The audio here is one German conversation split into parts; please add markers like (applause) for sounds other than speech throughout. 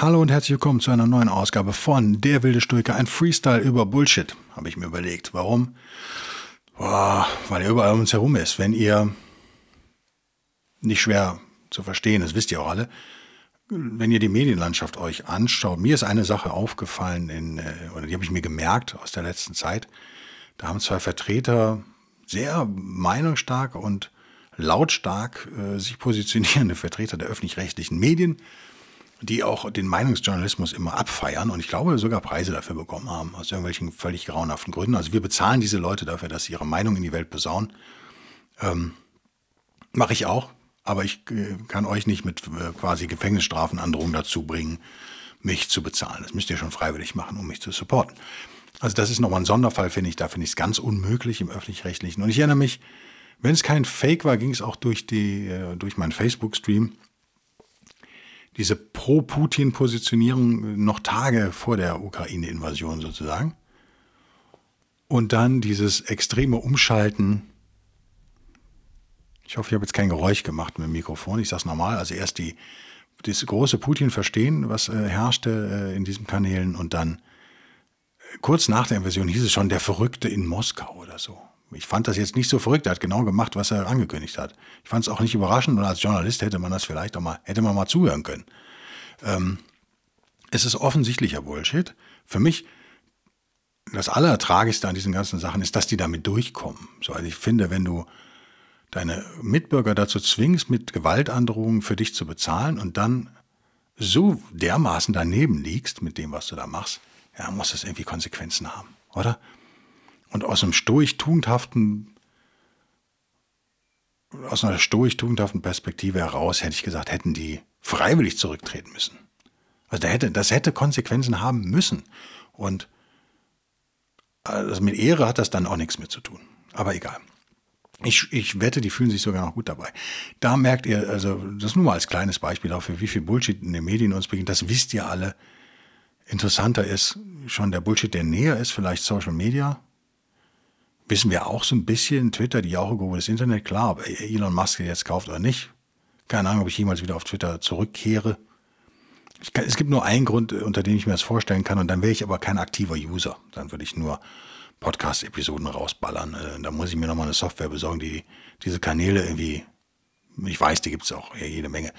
Hallo und herzlich willkommen zu einer neuen Ausgabe von Der wilde Stoiker, ein Freestyle über Bullshit, habe ich mir überlegt. Warum? Boah, weil er überall um uns herum ist. Wenn ihr nicht schwer zu verstehen, das wisst ihr auch alle, wenn ihr die Medienlandschaft euch anschaut, mir ist eine Sache aufgefallen, in, äh, oder die habe ich mir gemerkt aus der letzten Zeit. Da haben zwei Vertreter sehr meinungsstark und lautstark äh, sich positionierende Vertreter der öffentlich-rechtlichen Medien die auch den Meinungsjournalismus immer abfeiern und ich glaube sogar Preise dafür bekommen haben, aus irgendwelchen völlig grauenhaften Gründen. Also wir bezahlen diese Leute dafür, dass sie ihre Meinung in die Welt besaunen. Ähm, Mache ich auch, aber ich äh, kann euch nicht mit äh, quasi Gefängnisstrafen Androhungen dazu bringen, mich zu bezahlen. Das müsst ihr schon freiwillig machen, um mich zu supporten. Also das ist nochmal ein Sonderfall, finde ich. Da finde ich es ganz unmöglich im öffentlich-rechtlichen. Und ich erinnere mich, wenn es kein Fake war, ging es auch durch, die, äh, durch meinen Facebook-Stream diese Pro-Putin-Positionierung noch Tage vor der Ukraine-Invasion sozusagen. Und dann dieses extreme Umschalten. Ich hoffe, ich habe jetzt kein Geräusch gemacht mit dem Mikrofon. Ich sage es normal. Also erst die, das große Putin verstehen, was äh, herrschte äh, in diesen Kanälen. Und dann äh, kurz nach der Invasion hieß es schon der Verrückte in Moskau oder so. Ich fand das jetzt nicht so verrückt. Er hat genau gemacht, was er angekündigt hat. Ich fand es auch nicht überraschend und als Journalist hätte man das vielleicht auch mal, hätte man mal zuhören können. Ähm, es ist offensichtlicher Bullshit. Für mich, das Allertragischste an diesen ganzen Sachen ist, dass die damit durchkommen. So, also ich finde, wenn du deine Mitbürger dazu zwingst, mit Gewaltandrohungen für dich zu bezahlen und dann so dermaßen daneben liegst mit dem, was du da machst, ja, muss das irgendwie Konsequenzen haben, oder? Und aus einem stoisch-tugendhaften, aus einer stoisch-tugendhaften Perspektive heraus hätte ich gesagt, hätten die freiwillig zurücktreten müssen. Also da hätte, das hätte Konsequenzen haben müssen. Und also mit Ehre hat das dann auch nichts mehr zu tun. Aber egal. Ich, ich wette, die fühlen sich sogar noch gut dabei. Da merkt ihr, also das nur mal als kleines Beispiel dafür, wie viel Bullshit in den Medien uns beginnt. Das wisst ihr alle. Interessanter ist schon der Bullshit, der näher ist, vielleicht Social Media wissen wir auch so ein bisschen, Twitter, die Jauche über das Internet, klar, ob Elon Musk jetzt kauft oder nicht. Keine Ahnung, ob ich jemals wieder auf Twitter zurückkehre. Kann, es gibt nur einen Grund, unter dem ich mir das vorstellen kann, und dann wäre ich aber kein aktiver User. Dann würde ich nur Podcast-Episoden rausballern. Äh, da muss ich mir nochmal eine Software besorgen, die diese Kanäle irgendwie, ich weiß, die gibt es auch jede Menge,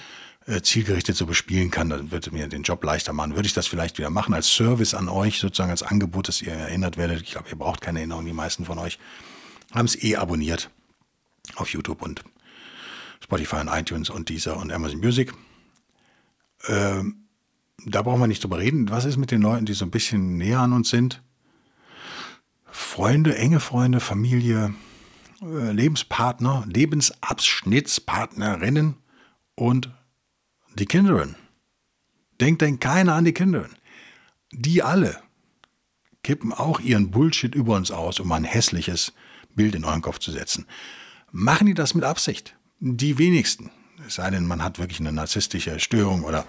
äh, zielgerichtet so bespielen kann, dann würde mir den Job leichter machen. Würde ich das vielleicht wieder machen als Service an euch, sozusagen als Angebot, dass ihr erinnert werdet. Ich glaube, ihr braucht keine Erinnerung, die meisten von euch haben es eh abonniert auf YouTube und Spotify und iTunes und Deezer und Amazon Music. Ähm, da brauchen wir nicht drüber reden. Was ist mit den Leuten, die so ein bisschen näher an uns sind? Freunde, enge Freunde, Familie, äh, Lebenspartner, Lebensabschnittspartnerinnen und die Kinderen. Denkt denn keiner an die Kinderen. Die alle kippen auch ihren Bullshit über uns aus, um ein hässliches Bild in euren Kopf zu setzen. Machen die das mit Absicht? Die wenigsten. Es sei denn, man hat wirklich eine narzisstische Störung oder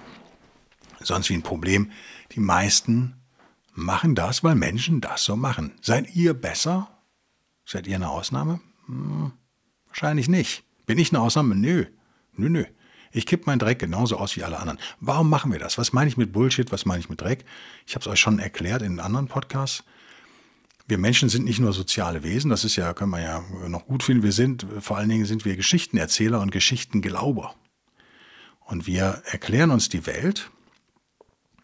sonst wie ein Problem. Die meisten machen das, weil Menschen das so machen. Seid ihr besser? Seid ihr eine Ausnahme? Hm, wahrscheinlich nicht. Bin ich eine Ausnahme? Nö. Nö, nö. Ich kipp meinen Dreck genauso aus wie alle anderen. Warum machen wir das? Was meine ich mit Bullshit? Was meine ich mit Dreck? Ich habe es euch schon erklärt in anderen Podcasts. Wir Menschen sind nicht nur soziale Wesen, das ist ja, können wir ja noch gut finden. Wir sind, vor allen Dingen sind wir Geschichtenerzähler und Geschichtenglauber. Und wir erklären uns die Welt.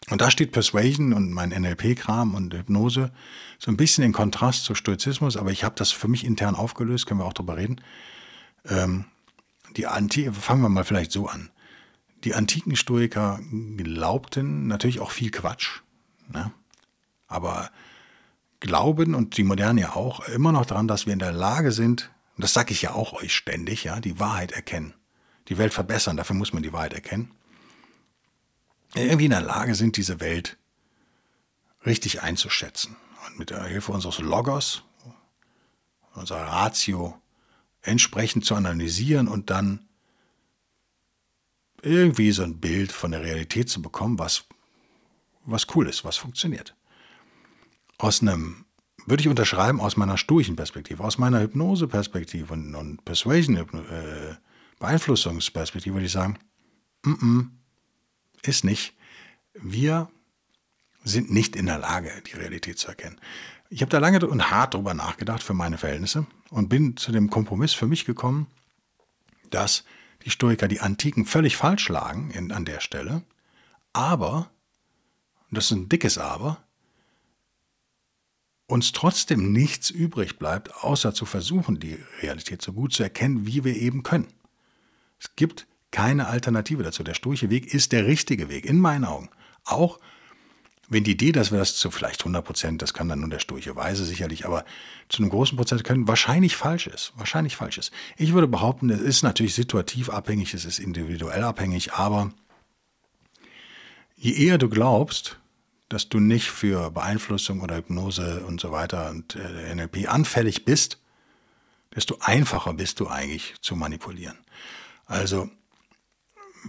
Und da steht Persuasion und mein NLP-Kram und Hypnose so ein bisschen in Kontrast zu Stoizismus, aber ich habe das für mich intern aufgelöst, können wir auch drüber reden. Ähm, die Anti, fangen wir mal vielleicht so an. Die antiken Stoiker glaubten natürlich auch viel Quatsch, ne? aber glauben und die Modernen ja auch immer noch daran, dass wir in der Lage sind, und das sage ich ja auch euch ständig, ja, die Wahrheit erkennen. die Welt verbessern, dafür muss man die Wahrheit erkennen, irgendwie in der Lage sind, diese Welt richtig einzuschätzen. Und mit der Hilfe unseres Logos, unserer Ratio, entsprechend zu analysieren und dann irgendwie so ein Bild von der Realität zu bekommen, was, was cool ist, was funktioniert. Aus einem, würde ich unterschreiben, aus meiner stoischen Perspektive, aus meiner Hypnose-Perspektive und, und Persuasion-Beeinflussungsperspektive würde ich sagen, mm -mm, ist nicht. Wir sind nicht in der Lage, die Realität zu erkennen. Ich habe da lange und hart drüber nachgedacht für meine Verhältnisse und bin zu dem Kompromiss für mich gekommen, dass die Stoiker die Antiken völlig falsch lagen in, an der Stelle, aber, und das ist ein dickes Aber, uns trotzdem nichts übrig bleibt, außer zu versuchen, die Realität so gut zu erkennen, wie wir eben können. Es gibt keine Alternative dazu. Der stoische Weg ist der richtige Weg, in meinen Augen. Auch wenn die Idee, dass wir das zu vielleicht 100 Prozent, das kann dann nur der stoische Weise sicherlich, aber zu einem großen Prozent können, wahrscheinlich falsch ist. Wahrscheinlich falsch ist. Ich würde behaupten, es ist natürlich situativ abhängig, es ist individuell abhängig, aber je eher du glaubst, dass du nicht für Beeinflussung oder Hypnose und so weiter und äh, NLP anfällig bist, desto einfacher bist du eigentlich zu manipulieren. Also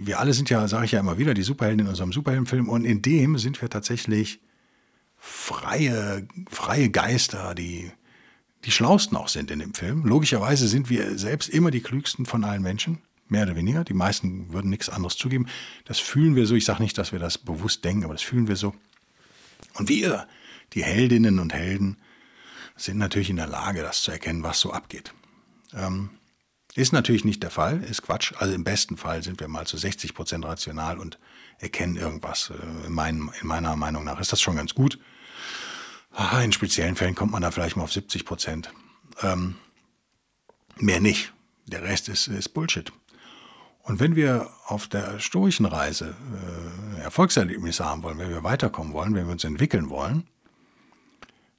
wir alle sind ja, sage ich ja immer wieder, die Superhelden in unserem Superheldenfilm und in dem sind wir tatsächlich freie, freie Geister, die die schlausten auch sind in dem Film. Logischerweise sind wir selbst immer die klügsten von allen Menschen, mehr oder weniger. Die meisten würden nichts anderes zugeben. Das fühlen wir so. Ich sage nicht, dass wir das bewusst denken, aber das fühlen wir so. Und wir, die Heldinnen und Helden, sind natürlich in der Lage, das zu erkennen, was so abgeht. Ähm, ist natürlich nicht der Fall, ist Quatsch. Also im besten Fall sind wir mal zu 60 Prozent rational und erkennen irgendwas. Äh, in, mein, in, meiner Meinung nach ist das schon ganz gut. Ah, in speziellen Fällen kommt man da vielleicht mal auf 70 Prozent. Ähm, mehr nicht. Der Rest ist, ist Bullshit. Und wenn wir auf der stoischen Reise äh, Erfolgserlebnisse haben wollen, wenn wir weiterkommen wollen, wenn wir uns entwickeln wollen,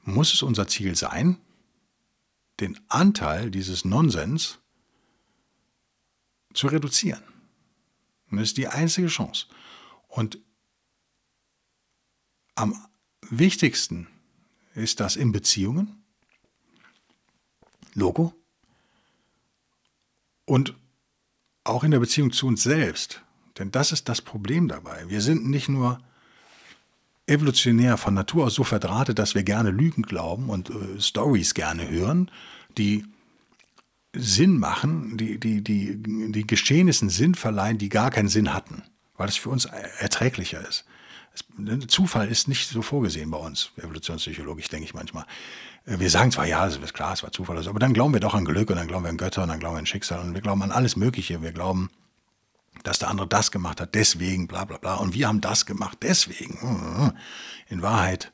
muss es unser Ziel sein, den Anteil dieses Nonsens zu reduzieren. Und das ist die einzige Chance. Und am wichtigsten ist das in Beziehungen, Logo, und auch in der Beziehung zu uns selbst. Denn das ist das Problem dabei. Wir sind nicht nur evolutionär von Natur aus so verdrahtet, dass wir gerne Lügen glauben und äh, Stories gerne hören, die Sinn machen, die, die, die, die Geschehnissen Sinn verleihen, die gar keinen Sinn hatten, weil es für uns erträglicher ist. Zufall ist nicht so vorgesehen bei uns, evolutionspsychologisch, denke ich manchmal. Wir sagen zwar, ja, es ist klar, es war Zufall, aber dann glauben wir doch an Glück und dann glauben wir an Götter und dann glauben wir an Schicksal und wir glauben an alles Mögliche. Wir glauben, dass der andere das gemacht hat, deswegen, bla bla bla. Und wir haben das gemacht, deswegen. In Wahrheit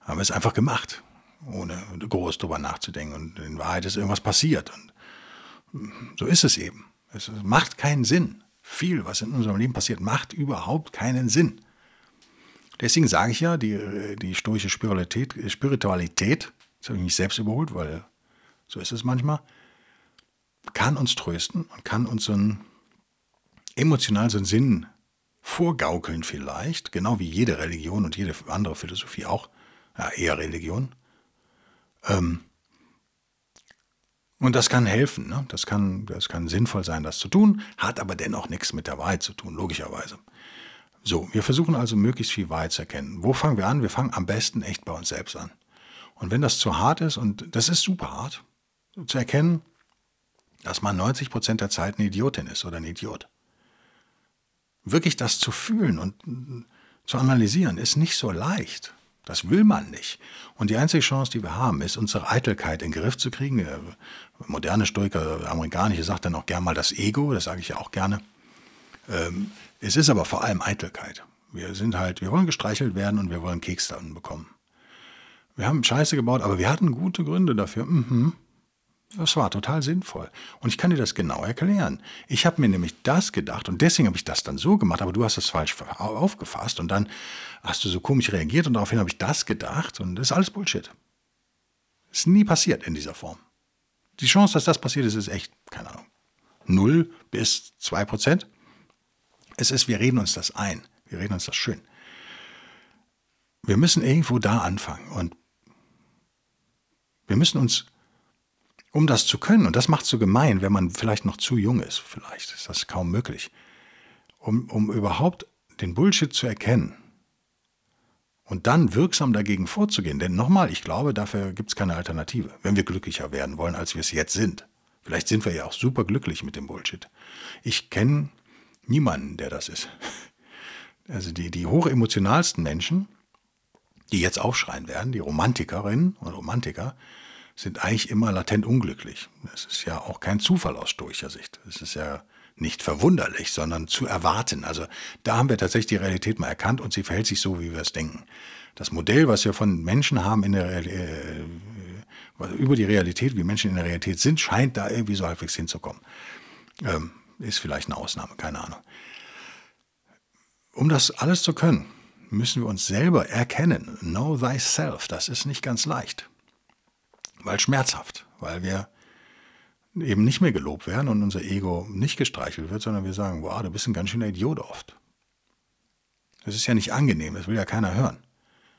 haben wir es einfach gemacht, ohne groß drüber nachzudenken. Und in Wahrheit ist irgendwas passiert. Und so ist es eben. Es macht keinen Sinn. Viel, was in unserem Leben passiert, macht überhaupt keinen Sinn. Deswegen sage ich ja, die, die stoische Spiritualität, Spiritualität, das habe ich mich selbst überholt, weil so ist es manchmal, kann uns trösten und kann uns so einen emotional so einen Sinn vorgaukeln vielleicht, genau wie jede Religion und jede andere Philosophie auch, ja, eher Religion. Ähm, und das kann helfen, ne? das, kann, das kann sinnvoll sein, das zu tun, hat aber dennoch nichts mit der Wahrheit zu tun, logischerweise. So, wir versuchen also möglichst viel Wahrheit zu erkennen. Wo fangen wir an? Wir fangen am besten echt bei uns selbst an. Und wenn das zu hart ist, und das ist super hart, zu erkennen, dass man 90 Prozent der Zeit eine Idiotin ist oder ein Idiot. Wirklich das zu fühlen und zu analysieren, ist nicht so leicht. Das will man nicht. Und die einzige Chance, die wir haben, ist, unsere Eitelkeit in den Griff zu kriegen. Der moderne Stoiker, amerikanische, sagt dann auch gerne mal das Ego, das sage ich ja auch gerne. Ähm, es ist aber vor allem Eitelkeit. Wir sind halt, wir wollen gestreichelt werden und wir wollen Keks dann bekommen. Wir haben Scheiße gebaut, aber wir hatten gute Gründe dafür. Mhm. Das war total sinnvoll. Und ich kann dir das genau erklären. Ich habe mir nämlich das gedacht und deswegen habe ich das dann so gemacht, aber du hast das falsch aufgefasst und dann hast du so komisch reagiert und daraufhin habe ich das gedacht und das ist alles Bullshit. Ist nie passiert in dieser Form. Die Chance, dass das passiert ist, ist echt, keine Ahnung, 0 bis 2 Prozent. Es ist, wir reden uns das ein. Wir reden uns das schön. Wir müssen irgendwo da anfangen und wir müssen uns, um das zu können, und das macht so gemein, wenn man vielleicht noch zu jung ist, vielleicht ist das kaum möglich, um, um überhaupt den Bullshit zu erkennen und dann wirksam dagegen vorzugehen. Denn nochmal, ich glaube, dafür gibt es keine Alternative, wenn wir glücklicher werden wollen, als wir es jetzt sind. Vielleicht sind wir ja auch super glücklich mit dem Bullshit. Ich kenne niemanden, der das ist. (laughs) Also die, die hochemotionalsten Menschen, die jetzt aufschreien werden, die Romantikerinnen und Romantiker, sind eigentlich immer latent unglücklich. Das ist ja auch kein Zufall aus stoischer Sicht. Es ist ja nicht verwunderlich, sondern zu erwarten. Also da haben wir tatsächlich die Realität mal erkannt und sie verhält sich so, wie wir es denken. Das Modell, was wir von Menschen haben in der äh, über die Realität, wie Menschen in der Realität sind, scheint da irgendwie so halbwegs hinzukommen. Ähm, ist vielleicht eine Ausnahme, keine Ahnung. Um das alles zu können, müssen wir uns selber erkennen. Know thyself. Das ist nicht ganz leicht. Weil schmerzhaft. Weil wir eben nicht mehr gelobt werden und unser Ego nicht gestreichelt wird, sondern wir sagen, wow, du bist ein ganz schöner Idiot oft. Das ist ja nicht angenehm, das will ja keiner hören.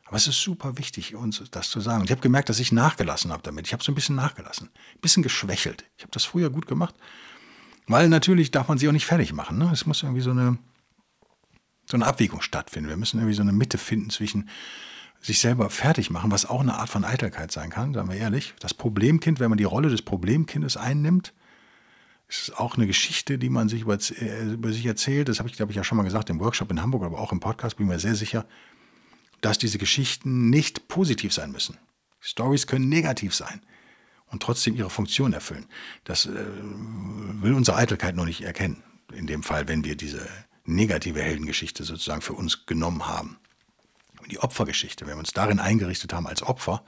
Aber es ist super wichtig, uns das zu sagen. Und ich habe gemerkt, dass ich nachgelassen habe damit. Ich habe so ein bisschen nachgelassen, ein bisschen geschwächelt. Ich habe das früher gut gemacht, weil natürlich darf man sie auch nicht fertig machen. Ne? Es muss irgendwie so eine, so eine Abwägung stattfinden. Wir müssen irgendwie so eine Mitte finden zwischen sich selber fertig machen, was auch eine Art von Eitelkeit sein kann, sagen wir ehrlich. Das Problemkind, wenn man die Rolle des Problemkindes einnimmt, ist auch eine Geschichte, die man sich über, äh, über sich erzählt. Das habe ich, glaube ich, ja schon mal gesagt im Workshop in Hamburg, aber auch im Podcast bin ich mir sehr sicher, dass diese Geschichten nicht positiv sein müssen. Stories können negativ sein und trotzdem ihre Funktion erfüllen. Das äh, will unsere Eitelkeit noch nicht erkennen. In dem Fall, wenn wir diese negative Heldengeschichte sozusagen für uns genommen haben die Opfergeschichte. Wenn wir uns darin eingerichtet haben als Opfer,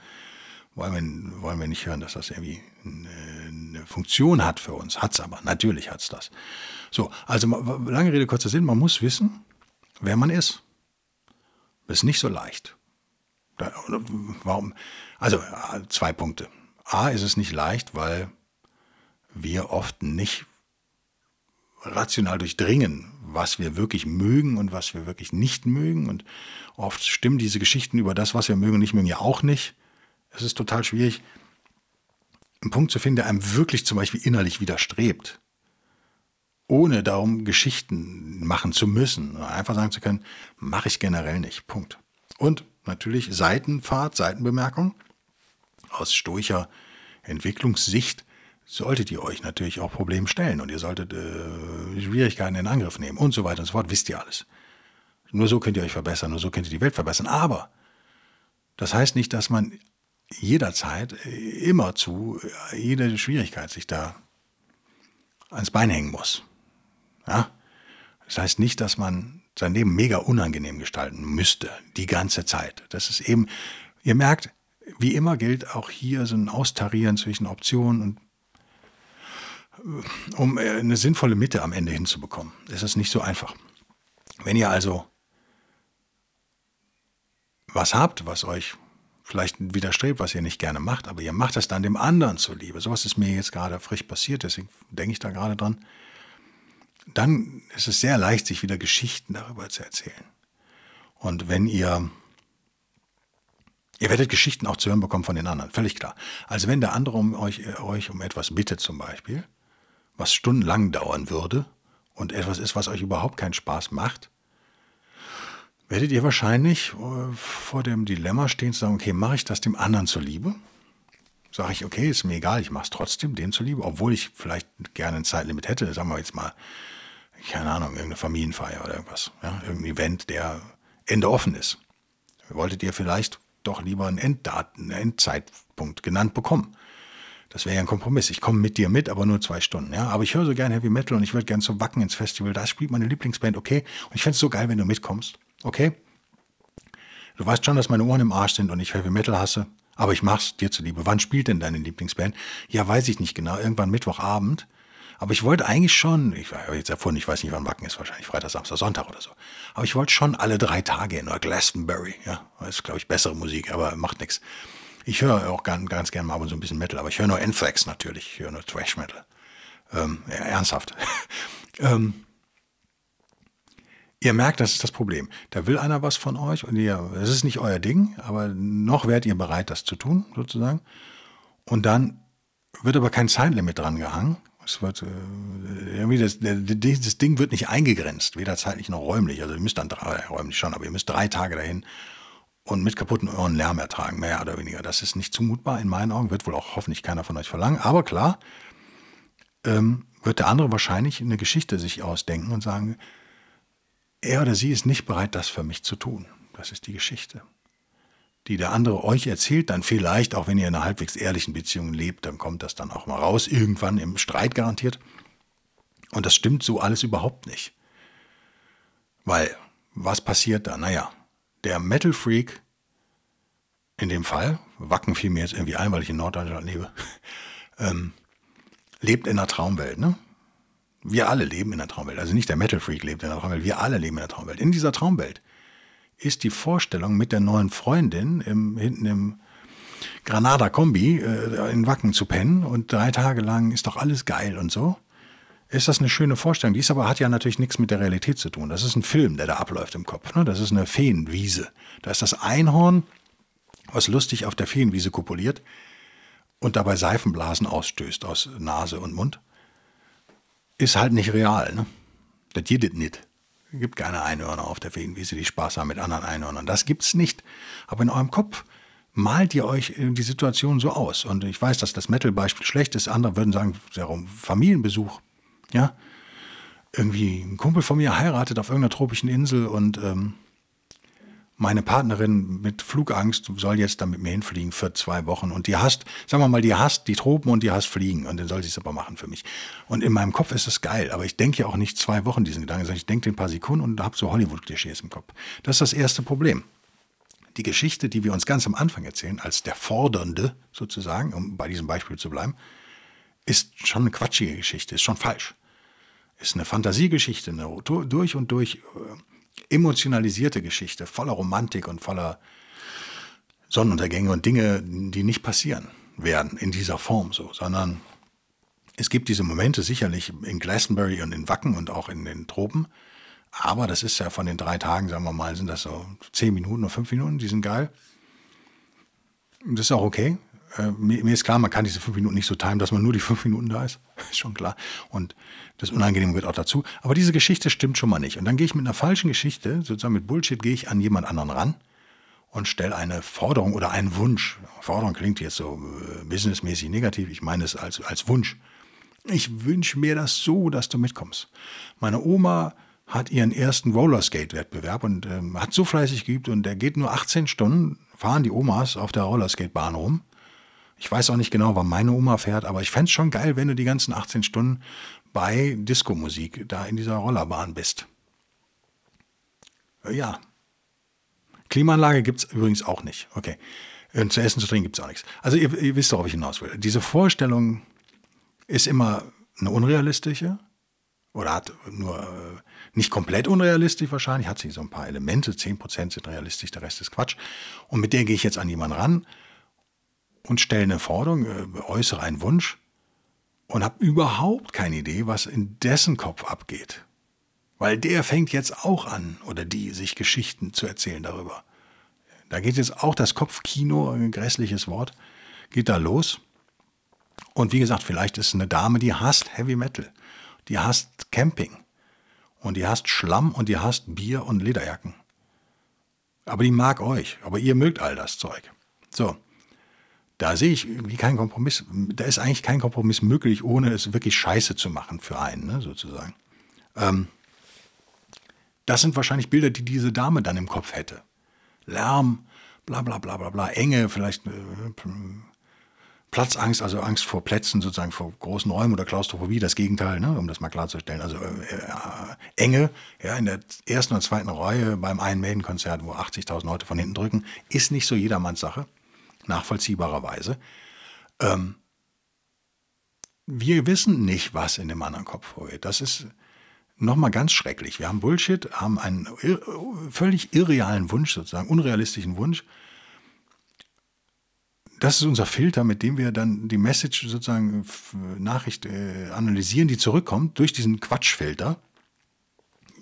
wollen wir, wollen wir nicht hören, dass das irgendwie eine, eine Funktion hat für uns. Hat es aber, natürlich hat es das. So, also lange Rede, kurzer Sinn, man muss wissen, wer man ist. Das ist nicht so leicht. Da, warum? Also zwei Punkte. A ist es nicht leicht, weil wir oft nicht rational durchdringen, was wir wirklich mögen und was wir wirklich nicht mögen. Und oft stimmen diese Geschichten über das, was wir mögen und nicht mögen, ja auch nicht. Es ist total schwierig, einen Punkt zu finden, der einem wirklich zum Beispiel innerlich widerstrebt. Ohne darum Geschichten machen zu müssen. Einfach sagen zu können, mache ich generell nicht. Punkt. Und natürlich Seitenfahrt, Seitenbemerkung. Aus stoischer Entwicklungssicht solltet ihr euch natürlich auch Probleme stellen und ihr solltet äh, Schwierigkeiten in Angriff nehmen und so weiter und so fort, wisst ihr alles. Nur so könnt ihr euch verbessern, nur so könnt ihr die Welt verbessern. Aber das heißt nicht, dass man jederzeit äh, immer zu äh, jede Schwierigkeit sich da ans Bein hängen muss. Ja? Das heißt nicht, dass man sein Leben mega unangenehm gestalten müsste, die ganze Zeit. Das ist eben, ihr merkt, wie immer gilt auch hier so ein Austarieren zwischen Optionen und um äh, eine sinnvolle Mitte am Ende hinzubekommen. Ist nicht so einfach. Wenn ihr also was habt, was euch vielleicht widerstrebt, was ihr nicht gerne macht, aber ihr macht es dann dem anderen zuliebe. Sowas ist mir jetzt gerade frisch passiert, deswegen denke ich da gerade dran. Dann ist es sehr leicht, sich wieder Geschichten darüber zu erzählen. Und wenn ihr Ihr werdet Geschichten auch zu hören bekommen von den anderen, völlig klar. Also wenn der andere um euch, äh, euch um etwas bittet zum Beispiel, was stundenlang dauern würde und etwas ist, was euch überhaupt keinen Spaß macht, werdet ihr wahrscheinlich äh, vor dem Dilemma stehen zu sagen, okay, mache ich das dem anderen zuliebe? Sage ich, okay, ist mir egal, ich mache es trotzdem dem zuliebe, obwohl ich vielleicht gerne ein Zeitlimit hätte, sagen wir jetzt mal, keine Ahnung, irgendeine Familienfeier oder irgendwas, ja, irgendein Event, der Ende offen ist. Wolltet ihr vielleicht doch lieber einen Enddaten, einen Endzeitpunkt genannt bekommen? Das wäre ja ein Kompromiss. Ich komme mit dir mit, aber nur zwei Stunden. Ja? Aber ich höre so gerne Heavy Metal und ich würde gerne zum Wacken ins Festival. Da spielt meine Lieblingsband, okay? Und ich fände es so geil, wenn du mitkommst. Okay? Du weißt schon, dass meine Ohren im Arsch sind und ich Heavy Metal hasse. Aber ich mach's dir zuliebe. Wann spielt denn deine Lieblingsband? Ja, weiß ich nicht genau. Irgendwann Mittwochabend. Aber ich wollte eigentlich schon, ich habe jetzt erfunden, ich weiß nicht, wann Wacken ist, wahrscheinlich Freitag, Samstag, Sonntag oder so. Aber ich wollte schon alle drei Tage in Glastonbury. Ja, das ist, glaube ich, bessere Musik, aber macht nichts. Ich höre auch ganz, ganz gerne mal so ein bisschen Metal, aber ich höre nur Anthrax natürlich, ich höre nur Thrash Metal. Ähm, ja, ernsthaft. (laughs) ähm, ihr merkt, das ist das Problem. Da will einer was von euch und ihr, es ist nicht euer Ding, aber noch wärt ihr bereit, das zu tun, sozusagen. Und dann wird aber kein Zeitlimit dran gehangen. Es wird, äh, irgendwie das, das Ding wird nicht eingegrenzt, weder zeitlich noch räumlich. Also ihr müsst dann drei, äh, räumlich schon, aber ihr müsst drei Tage dahin und mit kaputten Ohren Lärm ertragen, mehr oder weniger. Das ist nicht zumutbar in meinen Augen, wird wohl auch hoffentlich keiner von euch verlangen. Aber klar, ähm, wird der andere wahrscheinlich eine Geschichte sich ausdenken und sagen, er oder sie ist nicht bereit, das für mich zu tun. Das ist die Geschichte. Die der andere euch erzählt, dann vielleicht, auch wenn ihr in einer halbwegs ehrlichen Beziehung lebt, dann kommt das dann auch mal raus, irgendwann im Streit garantiert. Und das stimmt so alles überhaupt nicht. Weil, was passiert da? Naja, der Metal Freak, in dem Fall, Wacken fiel mir jetzt irgendwie ein, weil ich in Norddeutschland lebe, (laughs) ähm, lebt in einer Traumwelt. Ne? Wir alle leben in einer Traumwelt. Also nicht der Metal Freak lebt in einer Traumwelt, wir alle leben in einer Traumwelt. In dieser Traumwelt ist die Vorstellung mit der neuen Freundin im, hinten im Granada Kombi äh, in Wacken zu pennen und drei Tage lang ist doch alles geil und so. Ist das eine schöne Vorstellung? Dies aber hat ja natürlich nichts mit der Realität zu tun. Das ist ein Film, der da abläuft im Kopf. Ne? Das ist eine Feenwiese. Da ist das Einhorn, was lustig auf der Feenwiese kopuliert und dabei Seifenblasen ausstößt aus Nase und Mund. Ist halt nicht real. Ne? Das geht es nicht. Es gibt keine Einhörner auf der Feenwiese, die Spaß haben mit anderen Einhörnern. Das gibt's nicht. Aber in eurem Kopf malt ihr euch die Situation so aus. Und ich weiß, dass das Metal-Beispiel schlecht ist. Andere würden sagen, Familienbesuch. Ja, irgendwie ein Kumpel von mir heiratet auf irgendeiner tropischen Insel und ähm, meine Partnerin mit Flugangst soll jetzt da mit mir hinfliegen für zwei Wochen und die hasst, sagen wir mal, die hasst die Tropen und die hasst Fliegen und dann soll sie es aber machen für mich. Und in meinem Kopf ist es geil, aber ich denke ja auch nicht zwei Wochen diesen Gedanken, sondern ich denke den paar Sekunden und habe so Hollywood-Klischees im Kopf. Das ist das erste Problem. Die Geschichte, die wir uns ganz am Anfang erzählen, als der Fordernde sozusagen, um bei diesem Beispiel zu bleiben, ist schon eine quatschige Geschichte, ist schon falsch. Ist eine Fantasiegeschichte, eine durch und durch äh, emotionalisierte Geschichte, voller Romantik und voller Sonnenuntergänge und Dinge, die nicht passieren werden in dieser Form so, sondern es gibt diese Momente sicherlich in Glastonbury und in Wacken und auch in den Tropen, aber das ist ja von den drei Tagen, sagen wir mal, sind das so zehn Minuten oder fünf Minuten, die sind geil. Das ist auch okay. Äh, mir, mir, ist klar, man kann diese fünf Minuten nicht so timen, dass man nur die fünf Minuten da ist. (laughs) ist schon klar. Und das Unangenehme gehört auch dazu. Aber diese Geschichte stimmt schon mal nicht. Und dann gehe ich mit einer falschen Geschichte, sozusagen mit Bullshit, gehe ich an jemand anderen ran und stelle eine Forderung oder einen Wunsch. Forderung klingt jetzt so äh, businessmäßig negativ. Ich meine es als, als Wunsch. Ich wünsche mir das so, dass du mitkommst. Meine Oma hat ihren ersten Rollerskate-Wettbewerb und ähm, hat so fleißig geübt und der geht nur 18 Stunden, fahren die Omas auf der Rollerskate-Bahn rum ich weiß auch nicht genau, wann meine Oma fährt, aber ich fände es schon geil, wenn du die ganzen 18 Stunden bei Disco-Musik da in dieser Rollerbahn bist. Äh, ja. Klimaanlage gibt es übrigens auch nicht. Okay. Und zu essen, zu trinken gibt es auch nichts. Also ihr, ihr wisst, worauf ich hinaus will. Diese Vorstellung ist immer eine unrealistische oder hat nur äh, nicht komplett unrealistisch wahrscheinlich, hat sie so ein paar Elemente, 10% sind realistisch, der Rest ist Quatsch. Und mit der gehe ich jetzt an jemanden ran und stelle eine Forderung, äh, äußere einen Wunsch und habe überhaupt keine Idee, was in dessen Kopf abgeht. Weil der fängt jetzt auch an, oder die, sich Geschichten zu erzählen darüber. Da geht jetzt auch das Kopfkino, ein grässliches Wort, geht da los. Und wie gesagt, vielleicht ist eine Dame, die hasst Heavy Metal, die hasst Camping und die hasst Schlamm und die hasst Bier und Lederjacken. Aber die mag euch, aber ihr mögt all das Zeug. So, da sehe ich wie kein Kompromiss. Da ist eigentlich kein Kompromiss möglich, ohne es wirklich scheiße zu machen für einen, ne, sozusagen. Ähm, das sind wahrscheinlich Bilder, die diese Dame dann im Kopf hätte. Lärm, bla bla bla bla bla, Enge, vielleicht äh, Platzangst, also Angst vor Plätzen, sozusagen vor großen Räumen oder Klaustrophobie, das Gegenteil, ne, um das mal klarzustellen. Also äh, äh, Enge, ja, in der ersten und zweiten Reihe beim einen Maiden-Konzert, wo 80.000 Leute von hinten drücken, ist nicht so jedermanns Sache nachvollziehbarerweise. Ähm, wir wissen nicht, was in dem anderen Kopf vorgeht. Das ist nochmal ganz schrecklich. Wir haben Bullshit, haben einen völlig irrealen Wunsch, sozusagen unrealistischen Wunsch, das ist unser Filter, mit dem wir dann die Message sozusagen Nachricht äh, analysieren, die zurückkommt durch diesen Quatschfilter.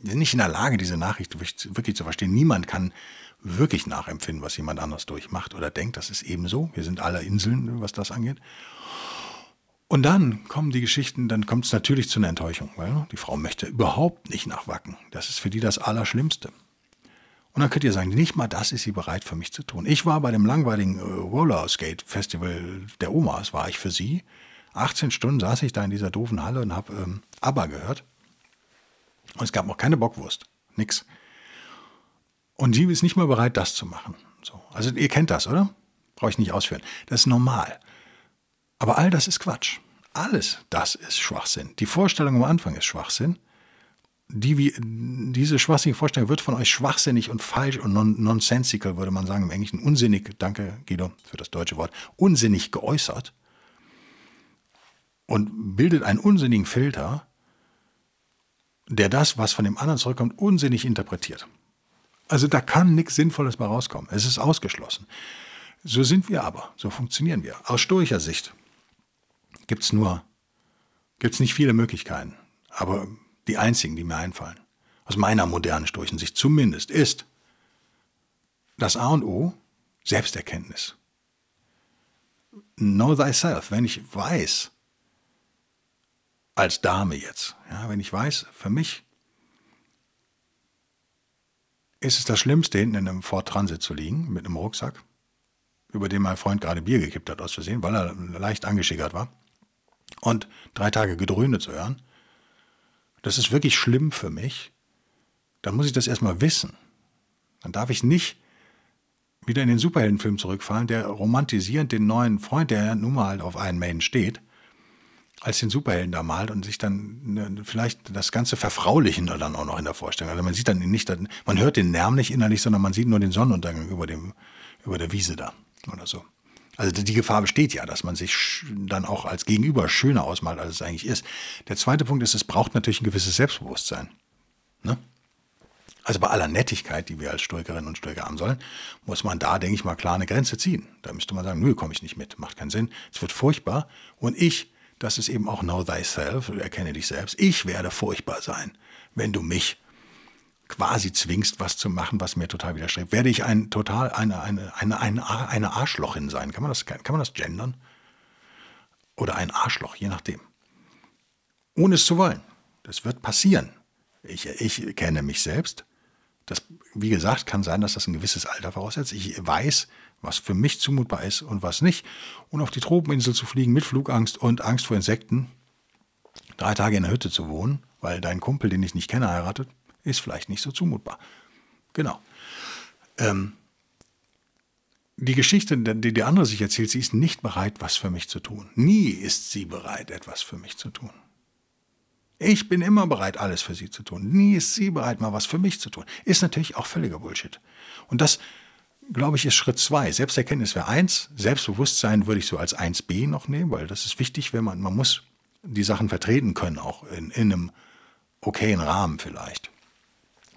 Wir sind nicht in der Lage, diese Nachricht wirklich zu verstehen. Niemand kann wirklich nachempfinden, was jemand anders durchmacht oder denkt. Das ist eben so. Wir sind alle Inseln, was das angeht. Und dann kommen die Geschichten, dann kommt es natürlich zu einer Enttäuschung, weil die Frau möchte überhaupt nicht nachwacken. Das ist für die das Allerschlimmste. Und dann könnt ihr sagen, nicht mal das ist sie bereit für mich zu tun. Ich war bei dem langweiligen äh, Roller Skate Festival der Omas, war ich für sie. 18 Stunden saß ich da in dieser doofen Halle und habe ähm, ABBA gehört. Und es gab noch keine Bockwurst. Nix. Und sie ist nicht mal bereit, das zu machen. So. Also ihr kennt das, oder? Brauche ich nicht ausführen. Das ist normal. Aber all das ist Quatsch. Alles das ist Schwachsinn. Die Vorstellung am Anfang ist Schwachsinn. Die, wie, diese schwachsinnige Vorstellung wird von euch schwachsinnig und falsch und non nonsensical, würde man sagen im Englischen, unsinnig, danke Guido für das deutsche Wort, unsinnig geäußert und bildet einen unsinnigen Filter, der das, was von dem anderen zurückkommt, unsinnig interpretiert. Also da kann nichts Sinnvolles bei rauskommen. Es ist ausgeschlossen. So sind wir aber, so funktionieren wir. Aus stoischer Sicht gibt es nur, gibt es nicht viele Möglichkeiten, aber die einzigen, die mir einfallen, aus meiner modernen stoischen Sicht zumindest, ist das A und O, Selbsterkenntnis. Know thyself. Wenn ich weiß, als Dame jetzt, ja, wenn ich weiß, für mich ist es das Schlimmste, hinten in einem Ford Transit zu liegen mit einem Rucksack, über den mein Freund gerade Bier gekippt hat, aus Versehen, weil er leicht angeschickert war. Und drei Tage Gedröhne zu hören. Das ist wirklich schlimm für mich. Dann muss ich das erstmal wissen. Dann darf ich nicht wieder in den Superheldenfilm zurückfallen, der romantisierend den neuen Freund, der nun mal halt auf einen Main steht, als den Superhelden da malt und sich dann ne, vielleicht das ganze Verfraulichen dann auch noch in der Vorstellung. Also man sieht dann nicht, man hört den Lärm nicht innerlich, sondern man sieht nur den Sonnenuntergang über, dem, über der Wiese da oder so. Also die Gefahr besteht ja, dass man sich dann auch als Gegenüber schöner ausmalt, als es eigentlich ist. Der zweite Punkt ist, es braucht natürlich ein gewisses Selbstbewusstsein. Ne? Also bei aller Nettigkeit, die wir als Stoikerinnen und Stoiker haben sollen, muss man da, denke ich mal, klar eine Grenze ziehen. Da müsste man sagen, nö, komme ich nicht mit, macht keinen Sinn, es wird furchtbar. Und ich das ist eben auch Know Thyself, erkenne dich selbst. Ich werde furchtbar sein, wenn du mich quasi zwingst, was zu machen, was mir total widerstrebt. Werde ich ein total eine, eine, eine, eine, eine Arschlochin sein? Kann man, das, kann man das gendern? Oder ein Arschloch, je nachdem. Ohne es zu wollen. Das wird passieren. Ich, ich kenne mich selbst. Das, wie gesagt, kann sein, dass das ein gewisses Alter voraussetzt. Ich weiß, was für mich zumutbar ist und was nicht. Und auf die Tropeninsel zu fliegen mit Flugangst und Angst vor Insekten, drei Tage in der Hütte zu wohnen, weil dein Kumpel, den ich nicht kenne, heiratet, ist vielleicht nicht so zumutbar. Genau. Ähm, die Geschichte, die die andere sich erzählt, sie ist nicht bereit, was für mich zu tun. Nie ist sie bereit, etwas für mich zu tun. Ich bin immer bereit, alles für sie zu tun. Nie ist sie bereit, mal was für mich zu tun. Ist natürlich auch völliger Bullshit. Und das glaube ich, ist Schritt zwei. Selbsterkenntnis wäre eins. Selbstbewusstsein würde ich so als 1b noch nehmen, weil das ist wichtig, wenn man, man muss die Sachen vertreten können, auch in, in einem okayen Rahmen vielleicht.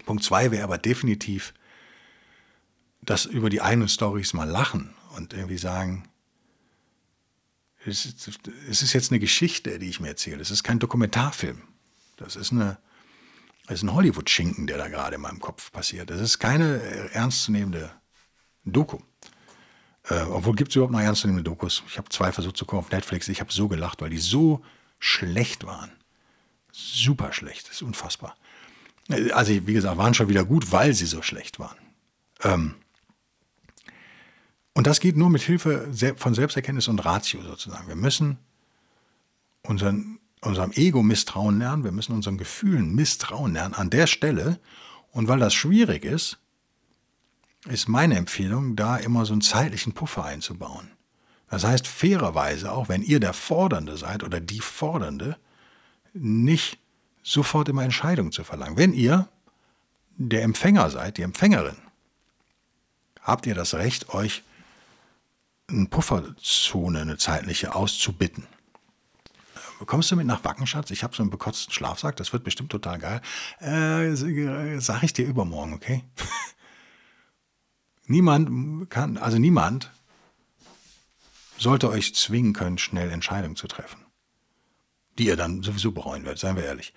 Punkt zwei wäre aber definitiv, dass über die eigenen Stories mal lachen und irgendwie sagen, es ist, es ist jetzt eine Geschichte, die ich mir erzähle. Es ist kein Dokumentarfilm. Das ist eine, das ist ein Hollywood-Schinken, der da gerade in meinem Kopf passiert. Das ist keine ernstzunehmende Doku. Äh, obwohl gibt es überhaupt noch ernstzunehmende Dokus. Ich habe zwei versucht zu gucken auf Netflix. Ich habe so gelacht, weil die so schlecht waren. Super schlecht. Das ist unfassbar. Äh, also, wie gesagt, waren schon wieder gut, weil sie so schlecht waren. Ähm, und das geht nur mit Hilfe von Selbsterkenntnis und Ratio sozusagen. Wir müssen unseren, unserem Ego misstrauen lernen, wir müssen unseren Gefühlen misstrauen lernen an der Stelle. Und weil das schwierig ist, ist meine Empfehlung, da immer so einen zeitlichen Puffer einzubauen. Das heißt, fairerweise, auch wenn ihr der Fordernde seid oder die Fordernde, nicht sofort immer Entscheidungen zu verlangen. Wenn ihr der Empfänger seid, die Empfängerin, habt ihr das Recht, euch eine Pufferzone, eine zeitliche, auszubitten. Kommst du mit nach Wackenschatz? Ich habe so einen bekotzten Schlafsack, das wird bestimmt total geil. Äh, sag ich dir übermorgen, okay? (laughs) Niemand kann, also niemand sollte euch zwingen können, schnell Entscheidungen zu treffen. Die ihr dann sowieso bereuen werdet, seien wir ehrlich.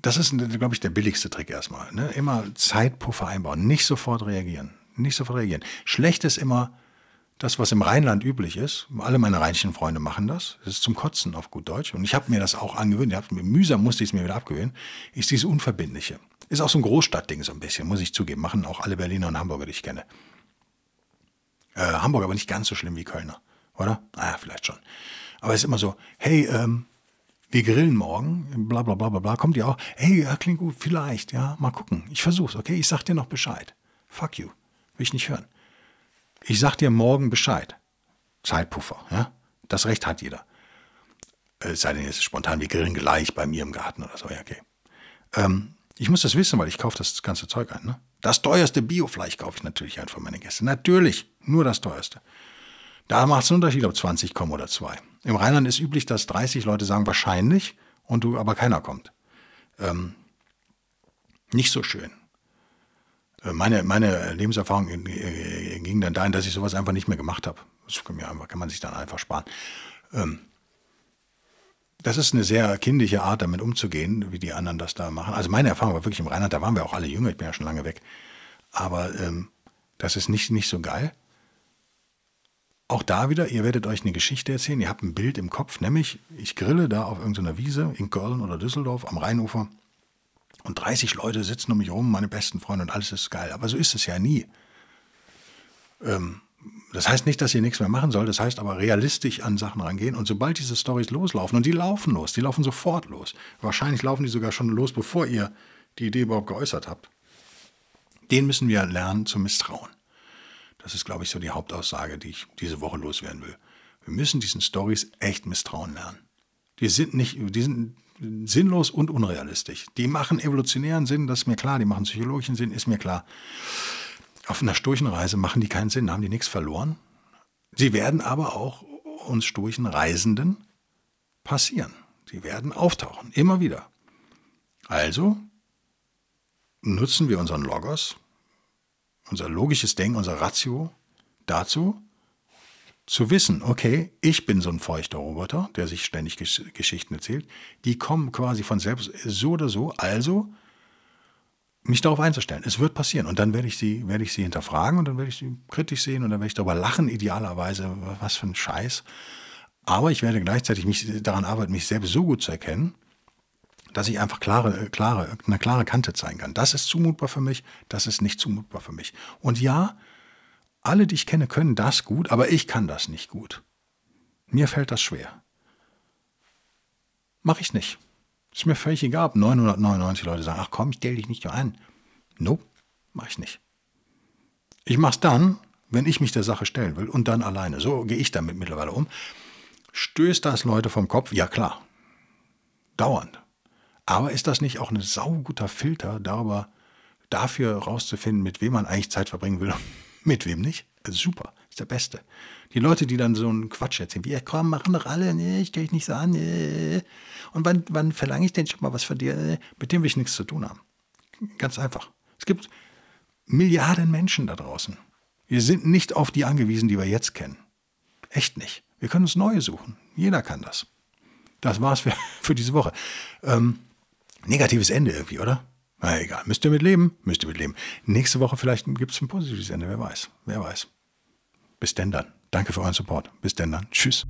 Das ist, glaube ich, der billigste Trick erstmal. Ne? Immer Zeitpuffer einbauen, nicht sofort reagieren. Nicht sofort reagieren. Schlecht ist immer das, was im Rheinland üblich ist. Alle meine rheinischen Freunde machen das. Das ist zum Kotzen auf gut Deutsch. Und ich habe mir das auch angewöhnt. Ich mir, mühsam musste ich es mir wieder abgewöhnen. Ist dieses Unverbindliche. Ist auch so ein Großstadtding so ein bisschen, muss ich zugeben. Machen auch alle Berliner und Hamburger, die ich kenne. Äh, Hamburg aber nicht ganz so schlimm wie Kölner, oder? Naja, vielleicht schon. Aber es ist immer so, hey, ähm, wir grillen morgen, bla bla bla bla bla, kommt ihr auch, hey, ja, klingt gut, vielleicht, ja, mal gucken. Ich versuch's, okay? Ich sag dir noch Bescheid. Fuck you. Will ich nicht hören. Ich sag dir morgen Bescheid. Zeitpuffer, ja? Das Recht hat jeder. Äh, es sei denn, jetzt ist spontan, wir grillen gleich bei mir im Garten oder so, ja, okay. Ähm, ich muss das wissen, weil ich kaufe das ganze Zeug ein, ne? Das teuerste Biofleisch kaufe ich natürlich ein für meine Gäste. Natürlich, nur das teuerste. Da macht es einen Unterschied, ob 20 kommen oder zwei. Im Rheinland ist üblich, dass 30 Leute sagen wahrscheinlich und du aber keiner kommt. Ähm, nicht so schön. Äh, meine, meine Lebenserfahrung ging dann dahin, dass ich sowas einfach nicht mehr gemacht habe. Das kann man sich dann einfach sparen. Ähm, das ist eine sehr kindliche Art, damit umzugehen, wie die anderen das da machen. Also meine Erfahrung war wirklich im Rheinland, da waren wir auch alle jünger, ich bin ja schon lange weg. Aber ähm, das ist nicht, nicht so geil. Auch da wieder, ihr werdet euch eine Geschichte erzählen, ihr habt ein Bild im Kopf, nämlich ich grille da auf irgendeiner Wiese in Köln oder Düsseldorf am Rheinufer und 30 Leute sitzen um mich rum, meine besten Freunde und alles ist geil. Aber so ist es ja nie. Ähm, das heißt nicht, dass ihr nichts mehr machen sollt, das heißt aber realistisch an Sachen rangehen und sobald diese Stories loslaufen, und die laufen los, die laufen sofort los, wahrscheinlich laufen die sogar schon los, bevor ihr die Idee überhaupt geäußert habt, den müssen wir lernen zu misstrauen. Das ist, glaube ich, so die Hauptaussage, die ich diese Woche loswerden will. Wir müssen diesen Stories echt misstrauen lernen. Die sind nicht, die sind sinnlos und unrealistisch. Die machen evolutionären Sinn, das ist mir klar, die machen psychologischen Sinn, ist mir klar. Auf einer Sturchenreise machen die keinen Sinn, haben die nichts verloren. Sie werden aber auch uns Sturchenreisenden passieren. Sie werden auftauchen, immer wieder. Also nutzen wir unseren Logos, unser logisches Denken, unser Ratio dazu, zu wissen, okay, ich bin so ein feuchter Roboter, der sich ständig Gesch Geschichten erzählt, die kommen quasi von selbst so oder so, also mich darauf einzustellen. Es wird passieren und dann werde ich sie, werde ich sie hinterfragen und dann werde ich sie kritisch sehen und dann werde ich darüber lachen, idealerweise, was für ein Scheiß. Aber ich werde gleichzeitig mich daran arbeiten, mich selbst so gut zu erkennen, dass ich einfach klare, klare, eine klare Kante zeigen kann. Das ist zumutbar für mich, das ist nicht zumutbar für mich. Und ja, alle, die ich kenne, können das gut, aber ich kann das nicht gut. Mir fällt das schwer. Mach ich nicht. Ist mir völlig egal, ob 999 Leute sagen, ach komm, ich stell dich nicht nur an. Nope, mach ich nicht. Ich mach's dann, wenn ich mich der Sache stellen will und dann alleine. So gehe ich damit mittlerweile um. Stößt das Leute vom Kopf? Ja klar. Dauernd. Aber ist das nicht auch ein sauguter Filter darüber, dafür rauszufinden, mit wem man eigentlich Zeit verbringen will mit wem nicht? Also super, ist der Beste. Die Leute, die dann so einen Quatsch erzählen, wie, komm, machen doch alle, nee, ich stell dich nicht so an, nee. Und wann, wann verlange ich denn schon mal was von dir? Mit dem will ich nichts zu tun haben. Ganz einfach. Es gibt Milliarden Menschen da draußen. Wir sind nicht auf die angewiesen, die wir jetzt kennen. Echt nicht. Wir können uns neue suchen. Jeder kann das. Das war's für, (laughs) für diese Woche. Ähm, negatives Ende irgendwie, oder? Na egal, müsst ihr mit leben, müsst ihr mit leben. Nächste Woche vielleicht gibt es ein positives Ende, wer weiß, wer weiß. Bis denn dann. Danke für euren Support. Bis denn dann. Tschüss.